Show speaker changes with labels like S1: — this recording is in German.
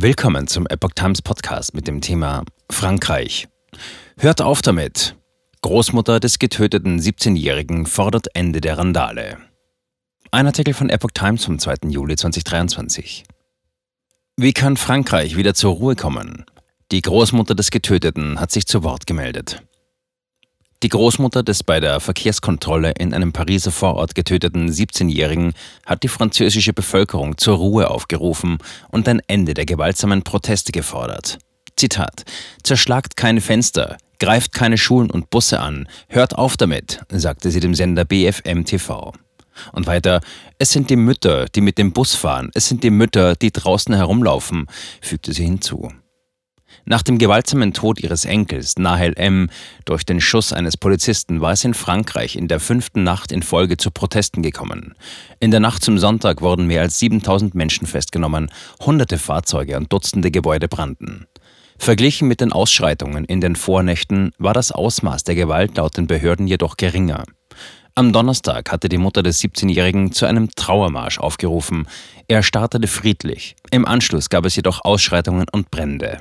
S1: Willkommen zum Epoch Times Podcast mit dem Thema Frankreich. Hört auf damit. Großmutter des getöteten 17-Jährigen fordert Ende der Randale. Ein Artikel von Epoch Times vom 2. Juli 2023. Wie kann Frankreich wieder zur Ruhe kommen? Die Großmutter des Getöteten hat sich zu Wort gemeldet. Die Großmutter des bei der Verkehrskontrolle in einem Pariser Vorort getöteten 17-Jährigen hat die französische Bevölkerung zur Ruhe aufgerufen und ein Ende der gewaltsamen Proteste gefordert. Zitat: Zerschlagt keine Fenster, greift keine Schulen und Busse an, hört auf damit, sagte sie dem Sender BFM TV. Und weiter, es sind die Mütter, die mit dem Bus fahren, es sind die Mütter, die draußen herumlaufen, fügte sie hinzu. Nach dem gewaltsamen Tod ihres Enkels Nahel M. durch den Schuss eines Polizisten war es in Frankreich in der fünften Nacht in Folge zu Protesten gekommen. In der Nacht zum Sonntag wurden mehr als 7000 Menschen festgenommen, hunderte Fahrzeuge und Dutzende Gebäude brannten. Verglichen mit den Ausschreitungen in den Vornächten war das Ausmaß der Gewalt laut den Behörden jedoch geringer. Am Donnerstag hatte die Mutter des 17-Jährigen zu einem Trauermarsch aufgerufen. Er startete friedlich. Im Anschluss gab es jedoch Ausschreitungen und Brände.